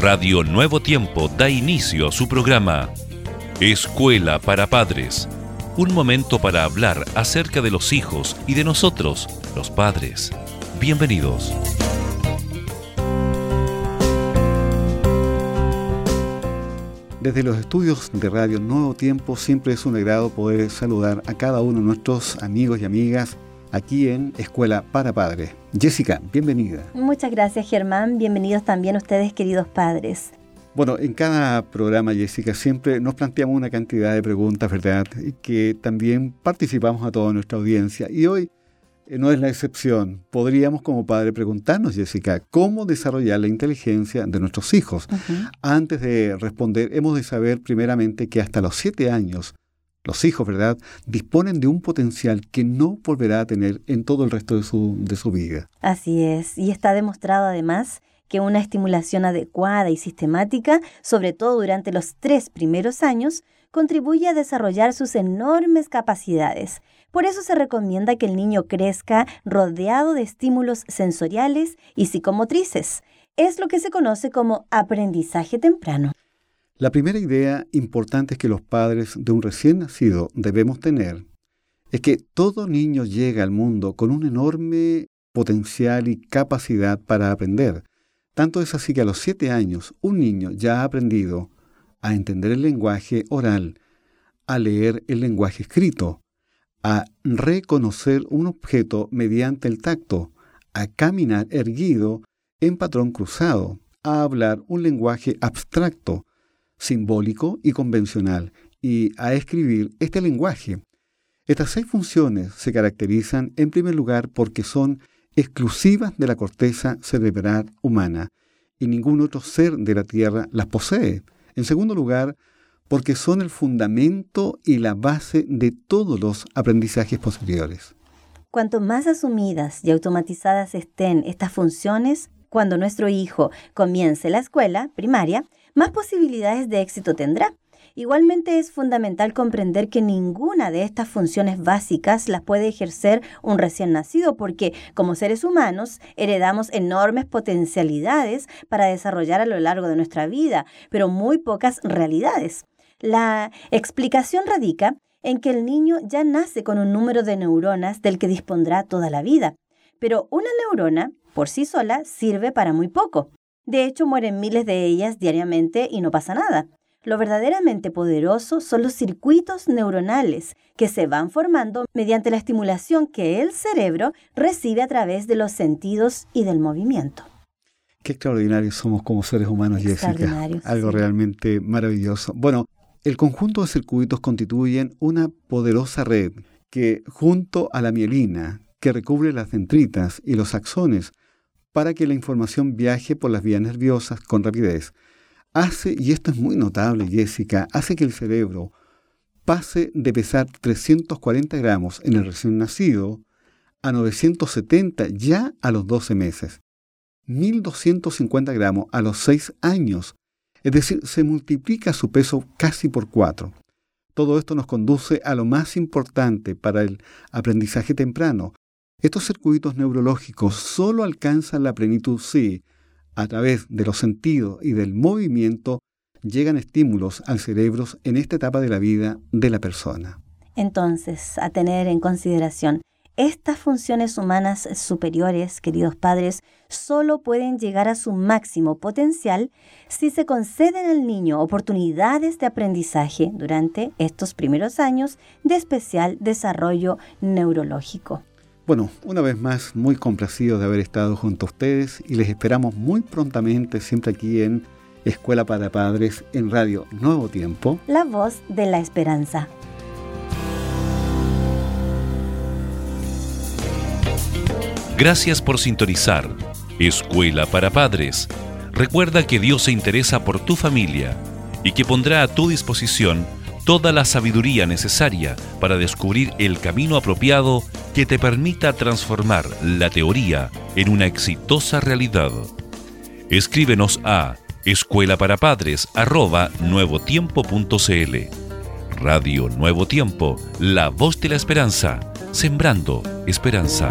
Radio Nuevo Tiempo da inicio a su programa Escuela para Padres. Un momento para hablar acerca de los hijos y de nosotros, los padres. Bienvenidos. Desde los estudios de Radio Nuevo Tiempo siempre es un agrado poder saludar a cada uno de nuestros amigos y amigas aquí en Escuela para Padres. Jessica, bienvenida. Muchas gracias Germán, bienvenidos también ustedes queridos padres. Bueno, en cada programa, Jessica, siempre nos planteamos una cantidad de preguntas, ¿verdad? Y que también participamos a toda nuestra audiencia. Y hoy eh, no es la excepción. Podríamos como padre preguntarnos, Jessica, ¿cómo desarrollar la inteligencia de nuestros hijos? Antes de responder, hemos de saber primeramente que hasta los siete años los hijos, ¿verdad?, disponen de un potencial que no volverá a tener en todo el resto de su, de su vida. Así es, y está demostrado además que una estimulación adecuada y sistemática, sobre todo durante los tres primeros años, contribuye a desarrollar sus enormes capacidades. Por eso se recomienda que el niño crezca rodeado de estímulos sensoriales y psicomotrices. Es lo que se conoce como aprendizaje temprano. La primera idea importante que los padres de un recién nacido debemos tener es que todo niño llega al mundo con un enorme potencial y capacidad para aprender. Tanto es así que a los siete años un niño ya ha aprendido a entender el lenguaje oral, a leer el lenguaje escrito, a reconocer un objeto mediante el tacto, a caminar erguido en patrón cruzado, a hablar un lenguaje abstracto, simbólico y convencional, y a escribir este lenguaje. Estas seis funciones se caracterizan en primer lugar porque son exclusivas de la corteza cerebral humana y ningún otro ser de la Tierra las posee. En segundo lugar, porque son el fundamento y la base de todos los aprendizajes posteriores. Cuanto más asumidas y automatizadas estén estas funciones, cuando nuestro hijo comience la escuela primaria, más posibilidades de éxito tendrá. Igualmente es fundamental comprender que ninguna de estas funciones básicas las puede ejercer un recién nacido porque como seres humanos heredamos enormes potencialidades para desarrollar a lo largo de nuestra vida, pero muy pocas realidades. La explicación radica en que el niño ya nace con un número de neuronas del que dispondrá toda la vida, pero una neurona por sí sola sirve para muy poco. De hecho, mueren miles de ellas diariamente y no pasa nada. Lo verdaderamente poderoso son los circuitos neuronales que se van formando mediante la estimulación que el cerebro recibe a través de los sentidos y del movimiento. Qué extraordinarios somos como seres humanos, Jessica. Algo realmente maravilloso. Bueno, el conjunto de circuitos constituyen una poderosa red que, junto a la mielina, que recubre las dendritas y los axones, para que la información viaje por las vías nerviosas con rapidez. Hace, y esto es muy notable, Jessica, hace que el cerebro pase de pesar 340 gramos en el recién nacido a 970 ya a los 12 meses, 1250 gramos a los 6 años, es decir, se multiplica su peso casi por 4. Todo esto nos conduce a lo más importante para el aprendizaje temprano, estos circuitos neurológicos solo alcanzan la plenitud si, a través de los sentidos y del movimiento, llegan estímulos al cerebro en esta etapa de la vida de la persona. Entonces, a tener en consideración, estas funciones humanas superiores, queridos padres, solo pueden llegar a su máximo potencial si se conceden al niño oportunidades de aprendizaje durante estos primeros años de especial desarrollo neurológico. Bueno, una vez más, muy complacido de haber estado junto a ustedes y les esperamos muy prontamente, siempre aquí en Escuela para Padres en Radio Nuevo Tiempo. La voz de la esperanza. Gracias por sintonizar. Escuela para Padres. Recuerda que Dios se interesa por tu familia y que pondrá a tu disposición toda la sabiduría necesaria para descubrir el camino apropiado que te permita transformar la teoría en una exitosa realidad. Escríbenos a escuela para padres. Radio Nuevo Tiempo, la voz de la esperanza, sembrando esperanza.